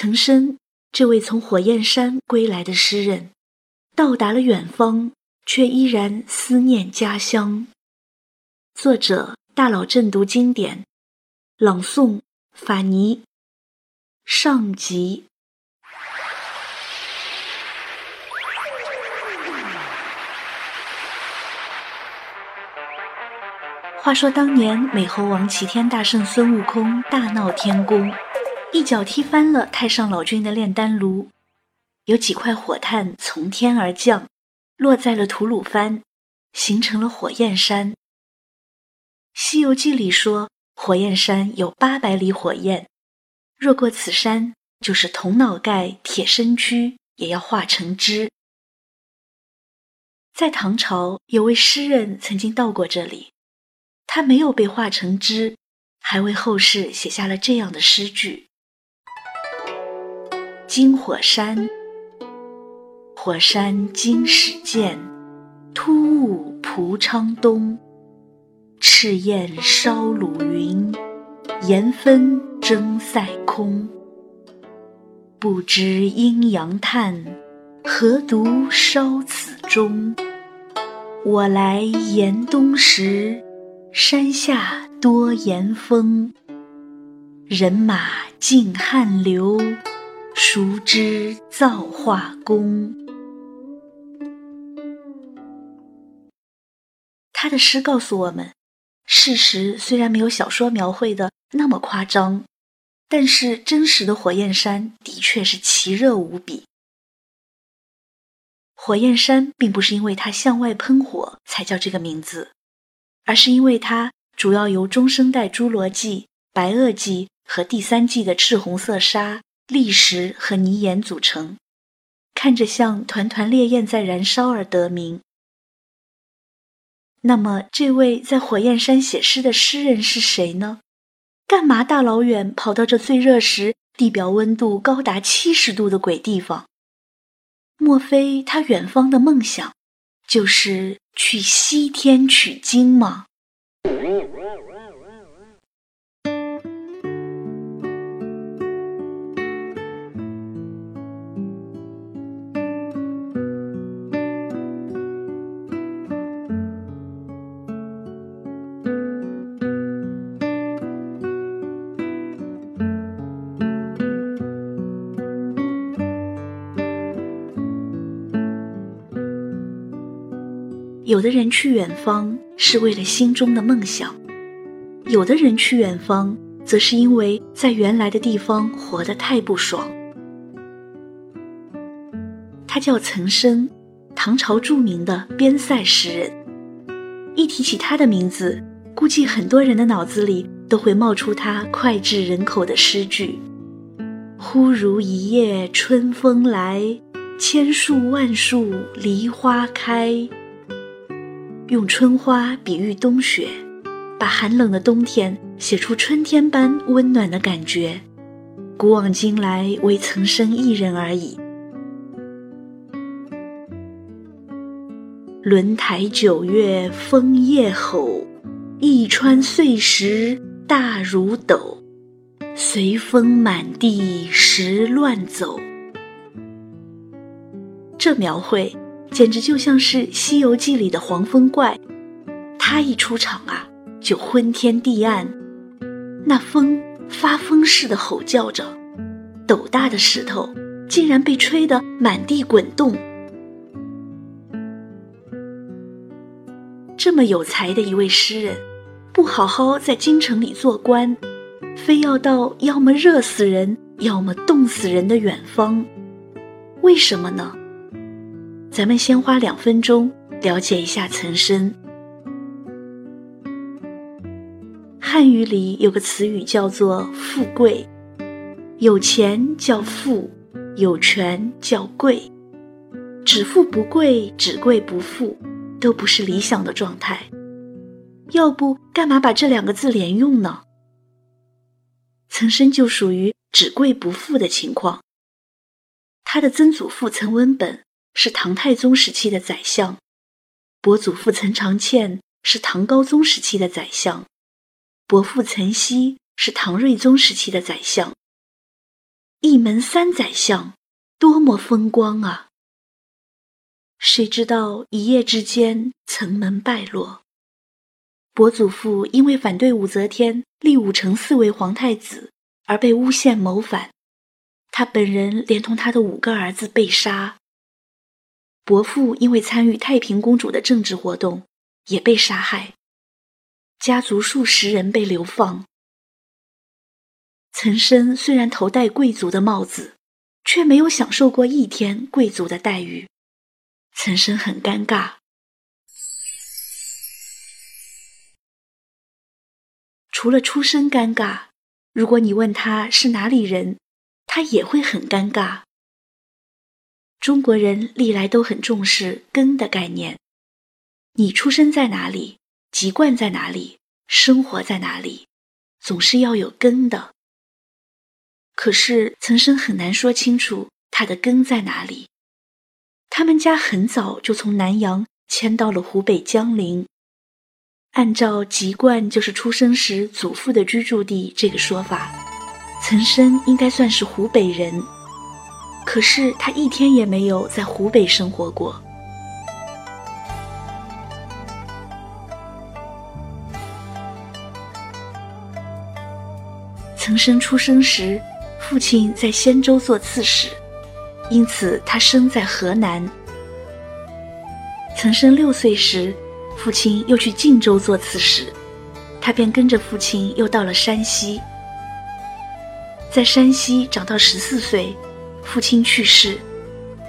岑参这位从火焰山归来的诗人，到达了远方，却依然思念家乡。作者大佬正读经典，朗诵法尼上集。话说当年美猴王齐天大圣孙悟空大闹天宫。一脚踢翻了太上老君的炼丹炉，有几块火炭从天而降，落在了吐鲁番，形成了火焰山。《西游记》里说，火焰山有八百里火焰，若过此山，就是铜脑盖、铁身躯也要化成汁。在唐朝，有位诗人曾经到过这里，他没有被化成汁，还为后世写下了这样的诗句。金火山，火山今始见，突兀蒲昌东。赤焰烧鲁云，岩分争塞空。不知阴阳叹，何独烧此中？我来严冬时，山下多严风。人马尽汗流。熟知造化功。他的诗告诉我们，事实虽然没有小说描绘的那么夸张，但是真实的火焰山的确是奇热无比。火焰山并不是因为它向外喷火才叫这个名字，而是因为它主要由中生代侏罗纪、白垩纪和第三纪的赤红色沙。砾石和泥岩组成，看着像团团烈焰在燃烧而得名。那么，这位在火焰山写诗的诗人是谁呢？干嘛大老远跑到这最热时、地表温度高达七十度的鬼地方？莫非他远方的梦想就是去西天取经吗？有的人去远方是为了心中的梦想，有的人去远方则是因为在原来的地方活得太不爽。他叫岑参，唐朝著名的边塞诗人。一提起他的名字，估计很多人的脑子里都会冒出他脍炙人口的诗句：“忽如一夜春风来，千树万树梨花开。”用春花比喻冬雪，把寒冷的冬天写出春天般温暖的感觉。古往今来，唯曾生一人而已。轮台九月风夜吼，一川碎石大如斗，随风满地石乱走。这描绘。简直就像是《西游记》里的黄风怪，他一出场啊，就昏天地暗，那风发疯似的吼叫着，斗大的石头竟然被吹得满地滚动。这么有才的一位诗人，不好好在京城里做官，非要到要么热死人，要么冻死人的远方，为什么呢？咱们先花两分钟了解一下岑参。汉语里有个词语叫做“富贵”，有钱叫富，有权叫贵。只富不贵，只贵不富，都不是理想的状态。要不干嘛把这两个字连用呢？岑参就属于只贵不富的情况。他的曾祖父岑文本。是唐太宗时期的宰相，伯祖父岑长倩是唐高宗时期的宰相，伯父岑熙是唐睿宗时期的宰相。一门三宰相，多么风光啊！谁知道一夜之间，层门败落。伯祖父因为反对武则天立武成嗣为皇太子，而被诬陷谋反，他本人连同他的五个儿子被杀。伯父因为参与太平公主的政治活动，也被杀害。家族数十人被流放。岑参虽然头戴贵族的帽子，却没有享受过一天贵族的待遇。岑参很尴尬。除了出身尴尬，如果你问他是哪里人，他也会很尴尬。中国人历来都很重视根的概念，你出生在哪里，籍贯在哪里，生活在哪里，总是要有根的。可是岑参很难说清楚他的根在哪里。他们家很早就从南阳迁到了湖北江陵，按照籍贯就是出生时祖父的居住地这个说法，岑参应该算是湖北人。可是他一天也没有在湖北生活过。岑参出生时。父亲在仙州做刺史，因此他生在河南。岑参六岁时，父亲又去晋州做刺史，他便跟着父亲又到了山西。在山西长到十四岁，父亲去世，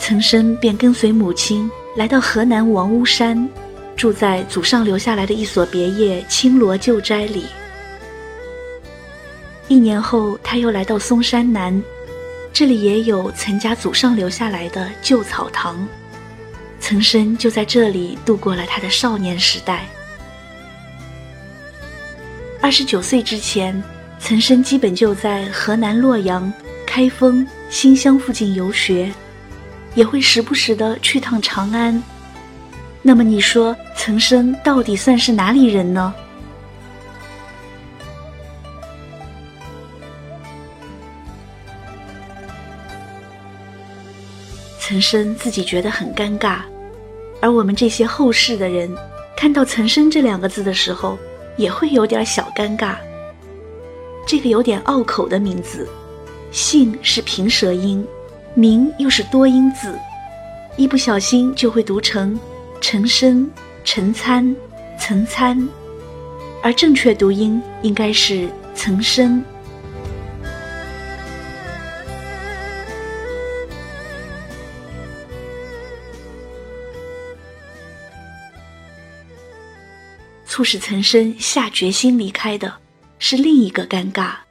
岑参便跟随母亲来到河南王屋山，住在祖上留下来的一所别业青罗旧斋里。一年后，他又来到嵩山南，这里也有岑家祖上留下来的旧草堂，岑参就在这里度过了他的少年时代。二十九岁之前，岑参基本就在河南洛阳、开封、新乡附近游学，也会时不时的去趟长安。那么你说，岑参到底算是哪里人呢？岑参自己觉得很尴尬，而我们这些后世的人看到“岑参”这两个字的时候，也会有点小尴尬。这个有点拗口的名字，姓是平舌音，名又是多音字，一不小心就会读成陈参、陈参、岑参，而正确读音应该是岑生。促使岑参下决心离开的是另一个尴尬。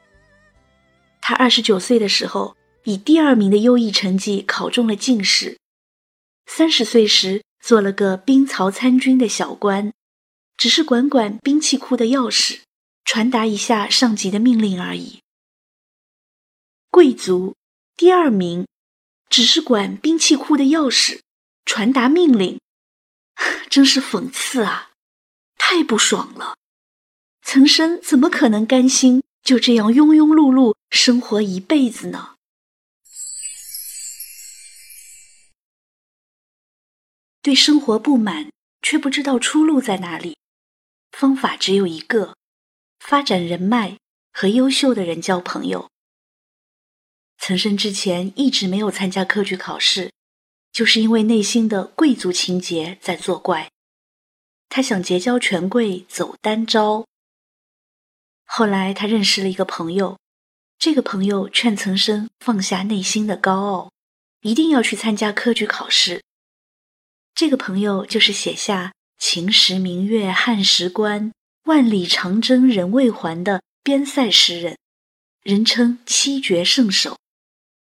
他二十九岁的时候，以第二名的优异成绩考中了进士；三十岁时做了个兵曹参军的小官，只是管管兵器库的钥匙，传达一下上级的命令而已。贵族第二名，只是管兵器库的钥匙，传达命令，真是讽刺啊！太不爽了，岑参怎么可能甘心就这样庸庸碌碌生活一辈子呢？对生活不满，却不知道出路在哪里，方法只有一个：发展人脉和优秀的人交朋友。岑参之前一直没有参加科举考试，就是因为内心的贵族情结在作怪。他想结交权贵，走单招。后来他认识了一个朋友，这个朋友劝岑参放下内心的高傲，一定要去参加科举考试。这个朋友就是写下“秦时明月汉时关，万里长征人未还”的边塞诗人，人称七绝圣手，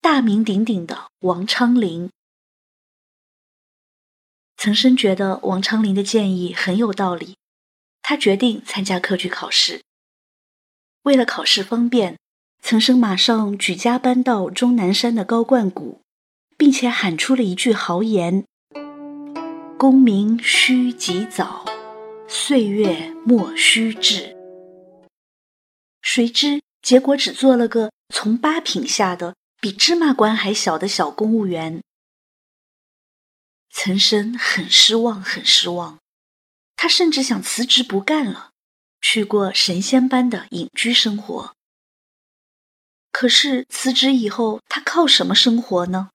大名鼎鼎的王昌龄。岑参觉得王昌龄的建议很有道理，他决定参加科举考试。为了考试方便，岑参马上举家搬到终南山的高冠谷，并且喊出了一句豪言：“功名须及早，岁月莫须滞。”谁知结果只做了个从八品下的比芝麻官还小的小公务员。岑参很失望，很失望，他甚至想辞职不干了，去过神仙般的隐居生活。可是辞职以后，他靠什么生活呢？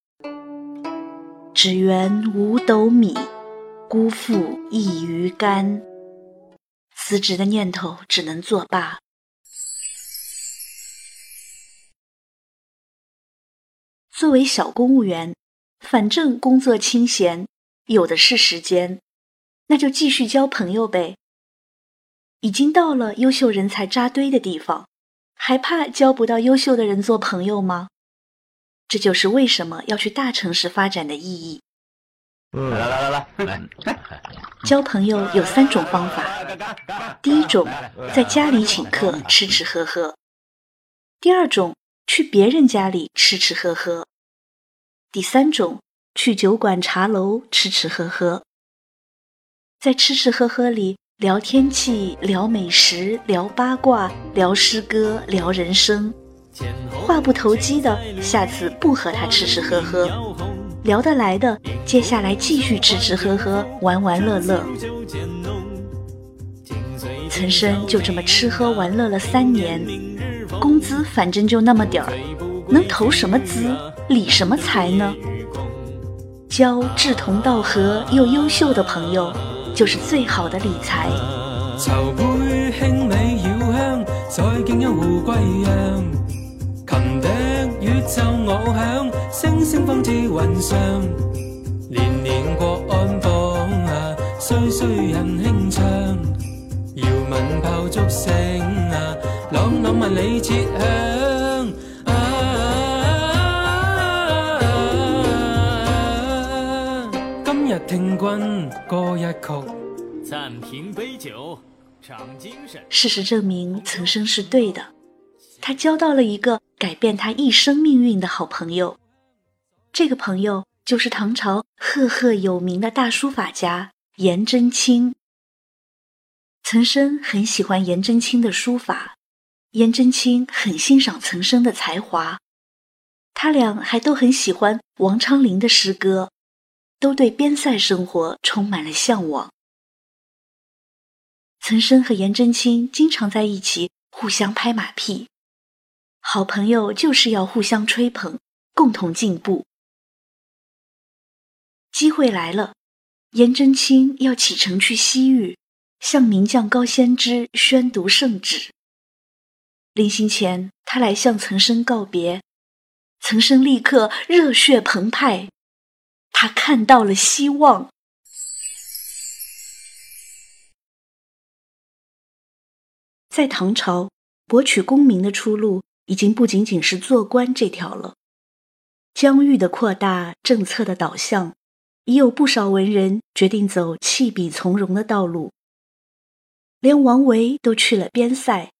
只缘五斗米，辜负一鱼竿。辞职的念头只能作罢。作为小公务员，反正工作清闲，有的是时间，那就继续交朋友呗。已经到了优秀人才扎堆的地方，还怕交不到优秀的人做朋友吗？这就是为什么要去大城市发展的意义。来来来来来，交朋友有三种方法。第一种，在家里请客吃吃喝喝；第二种，去别人家里吃吃喝喝；第三种，去酒馆茶楼吃吃喝喝。在吃吃喝喝里聊天气、聊美食、聊八卦、聊诗歌、聊人生。话不投机的，下次不和他吃吃喝喝；聊得来的，接下来继续吃吃喝喝、玩玩乐乐。岑参就这么吃喝玩乐了三年，工资反正就那么点儿，能投什么资、理什么财呢？交志同道合又优秀的朋友，就是最好的理财。筹杯轻美绕香，再敬一壶归酿琴笛宇宙我响，星星放至云上。年年国安榜啊，岁岁人轻唱。遥闻炮竹声啊，朗朗万里切响。今日听君歌一曲，暂停杯酒，长精神。事实证明，岑参是对的。他交到了一个改变他一生命运的好朋友，这个朋友就是唐朝赫赫有名的大书法家颜真卿。岑参很喜欢颜真卿的书法，颜真卿很欣赏岑参的才华，他俩还都很喜欢王昌龄的诗歌，都对边塞生活充满了向往。岑参和颜真卿经常在一起互相拍马屁。好朋友就是要互相吹捧，共同进步。机会来了，颜真卿要启程去西域，向名将高仙芝宣读圣旨。临行前，他来向岑参告别，岑参立刻热血澎湃，他看到了希望。在唐朝，博取功名的出路。已经不仅仅是做官这条了，疆域的扩大，政策的导向，已有不少文人决定走弃笔从戎的道路。连王维都去了边塞，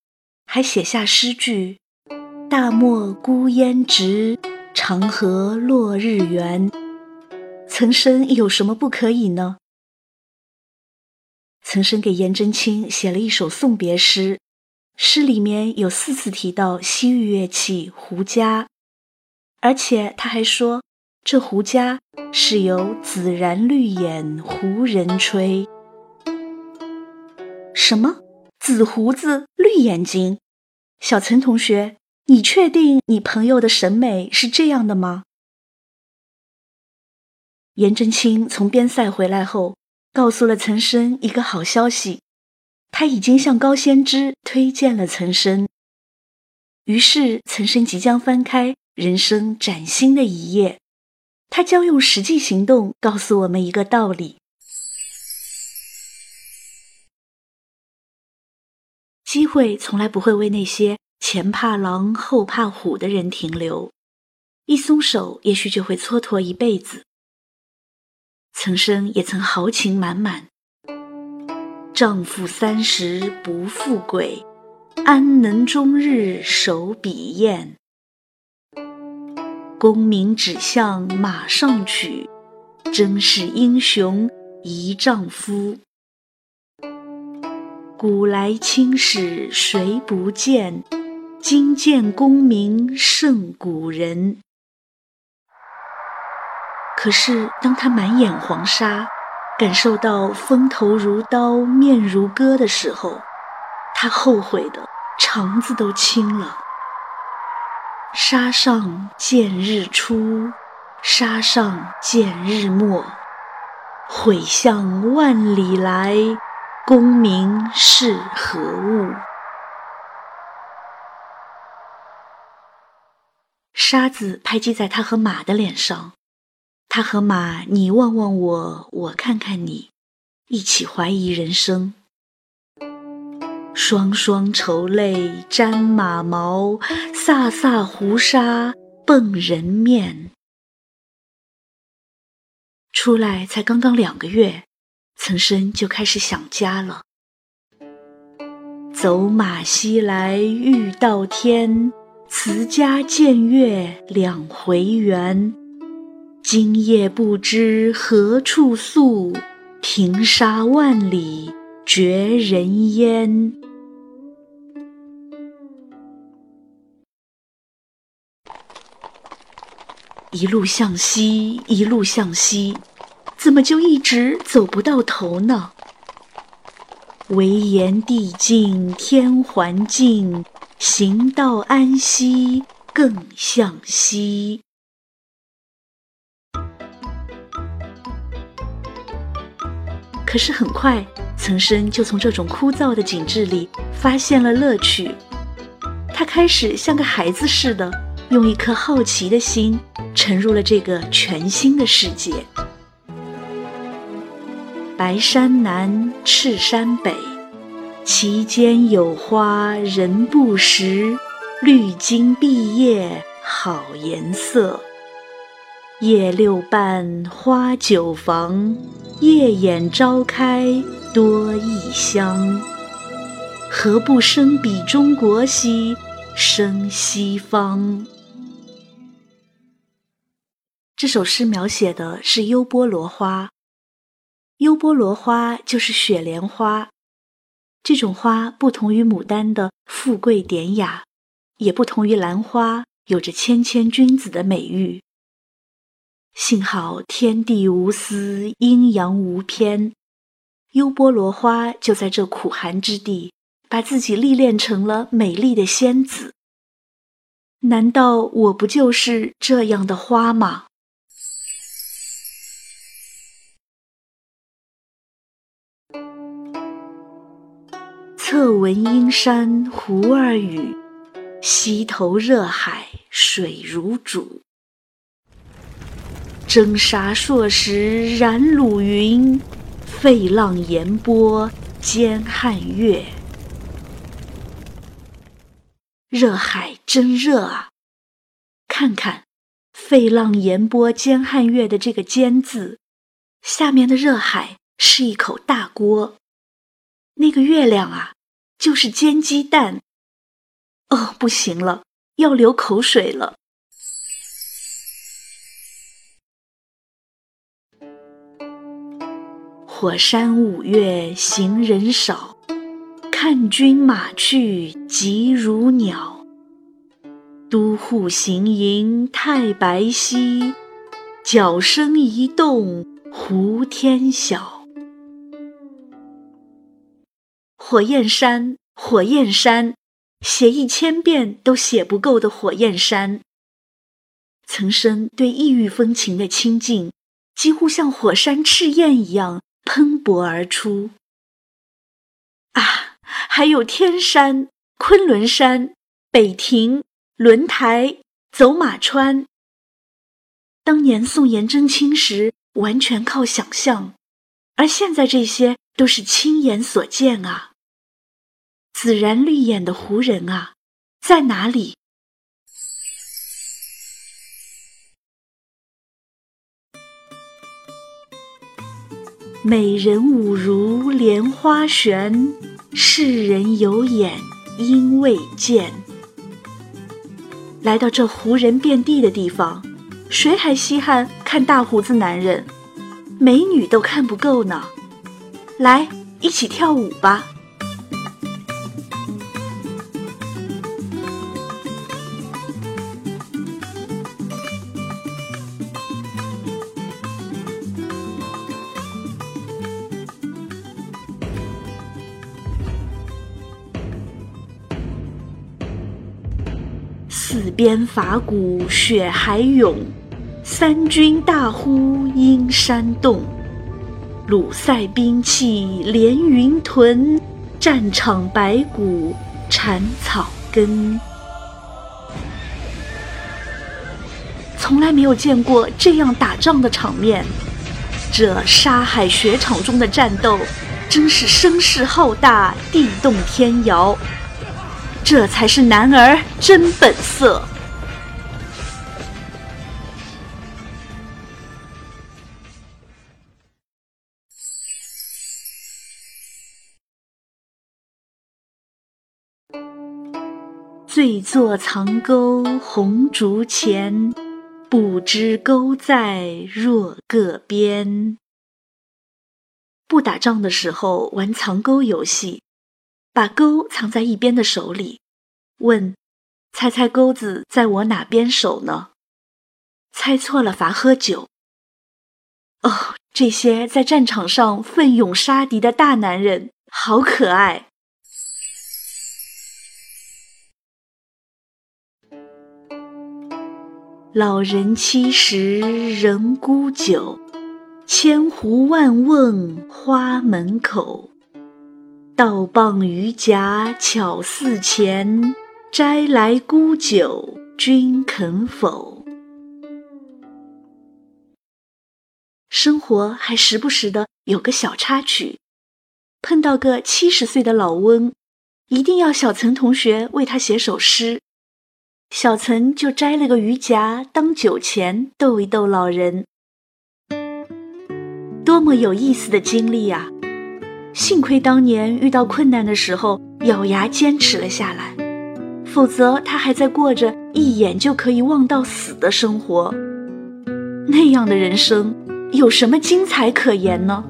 还写下诗句：“大漠孤烟直，长河落日圆。”岑参有什么不可以呢？岑参给颜真卿写了一首送别诗。诗里面有四次提到西域乐器胡笳，而且他还说这胡笳是由紫然绿眼胡人吹。什么紫胡子绿眼睛？小岑同学，你确定你朋友的审美是这样的吗？颜真卿从边塞回来后，告诉了岑参一个好消息。他已经向高仙芝推荐了岑参，于是岑参即将翻开人生崭新的一页。他将用实际行动告诉我们一个道理：机会从来不会为那些前怕狼后怕虎的人停留，一松手，也许就会蹉跎一辈子。岑参也曾豪情满满。丈夫三十不富贵，安能终日守笔砚？功名只向马上取，真是英雄一丈夫。古来青史谁不见？今见功名胜古人。可是当他满眼黄沙，感受到风头如刀、面如割的时候，他后悔的肠子都青了。沙上见日出，沙上见日没。悔向万里来，功名是何物？沙子拍击在他和马的脸上，他和马你望望我，我看看你，一起怀疑人生。双双愁泪沾马毛，飒飒胡沙蹦人面。出来才刚刚两个月，岑参就开始想家了。走马西来欲到天，辞家见月两回圆。今夜不知何处宿，平沙万里绝人烟。一路向西，一路向西，怎么就一直走不到头呢？唯言地静天还静，行到安息更向西。可是很快，岑参就从这种枯燥的景致里发现了乐趣，他开始像个孩子似的，用一颗好奇的心。沉入了这个全新的世界。白山南，赤山北，其间有花人不识。绿茎碧叶好颜色，叶六瓣花九房，夜眼朝开多异香。何不生比中国兮，生西方？这首诗描写的是优波罗花，优波罗花就是雪莲花。这种花不同于牡丹的富贵典雅，也不同于兰花有着谦谦君子的美誉。幸好天地无私，阴阳无偏，优波罗花就在这苦寒之地，把自己历练成了美丽的仙子。难道我不就是这样的花吗？侧闻阴山胡儿语，溪头热海水如煮。蒸沙烁石燃鲁云，沸浪盐波兼汉月。热海真热啊！看看“沸浪盐波兼汉月”的这个“兼”字，下面的热海是一口大锅，那个月亮啊！就是煎鸡蛋，哦，不行了，要流口水了。火山五月行人少，看君马去疾如鸟。都护行营太白溪，角声一动胡天晓。火焰山，火焰山，写一千遍都写不够的火焰山。岑参对异域风情的亲近，几乎像火山赤焰一样喷薄而出。啊，还有天山、昆仑山、北亭、轮台、走马川。当年宋颜真卿时，完全靠想象，而现在这些都是亲眼所见啊。紫然绿眼的胡人啊，在哪里？美人舞如莲花旋，世人有眼应未见。来到这胡人遍地的地方，谁还稀罕看大胡子男人？美女都看不够呢。来，一起跳舞吧。四边伐鼓雪海涌，三军大呼阴山动。鲁塞兵器连云屯，战场白骨缠草根。从来没有见过这样打仗的场面，这沙海雪场中的战斗，真是声势浩大，地动天摇。这才是男儿真本色。醉坐藏钩红烛前，不知钩在若个边。不打仗的时候玩藏钩游戏。把钩藏在一边的手里，问：“猜猜钩子在我哪边手呢？”猜错了罚喝酒。哦，这些在战场上奋勇杀敌的大男人，好可爱。老人七十人孤酒，千壶万瓮花门口。倒傍鱼夹巧似钱，摘来沽酒君肯否？生活还时不时的有个小插曲，碰到个七十岁的老翁，一定要小岑同学为他写首诗，小岑就摘了个鱼夹当酒钱逗一逗老人，多么有意思的经历呀！幸亏当年遇到困难的时候咬牙坚持了下来，否则他还在过着一眼就可以望到死的生活。那样的人生有什么精彩可言呢？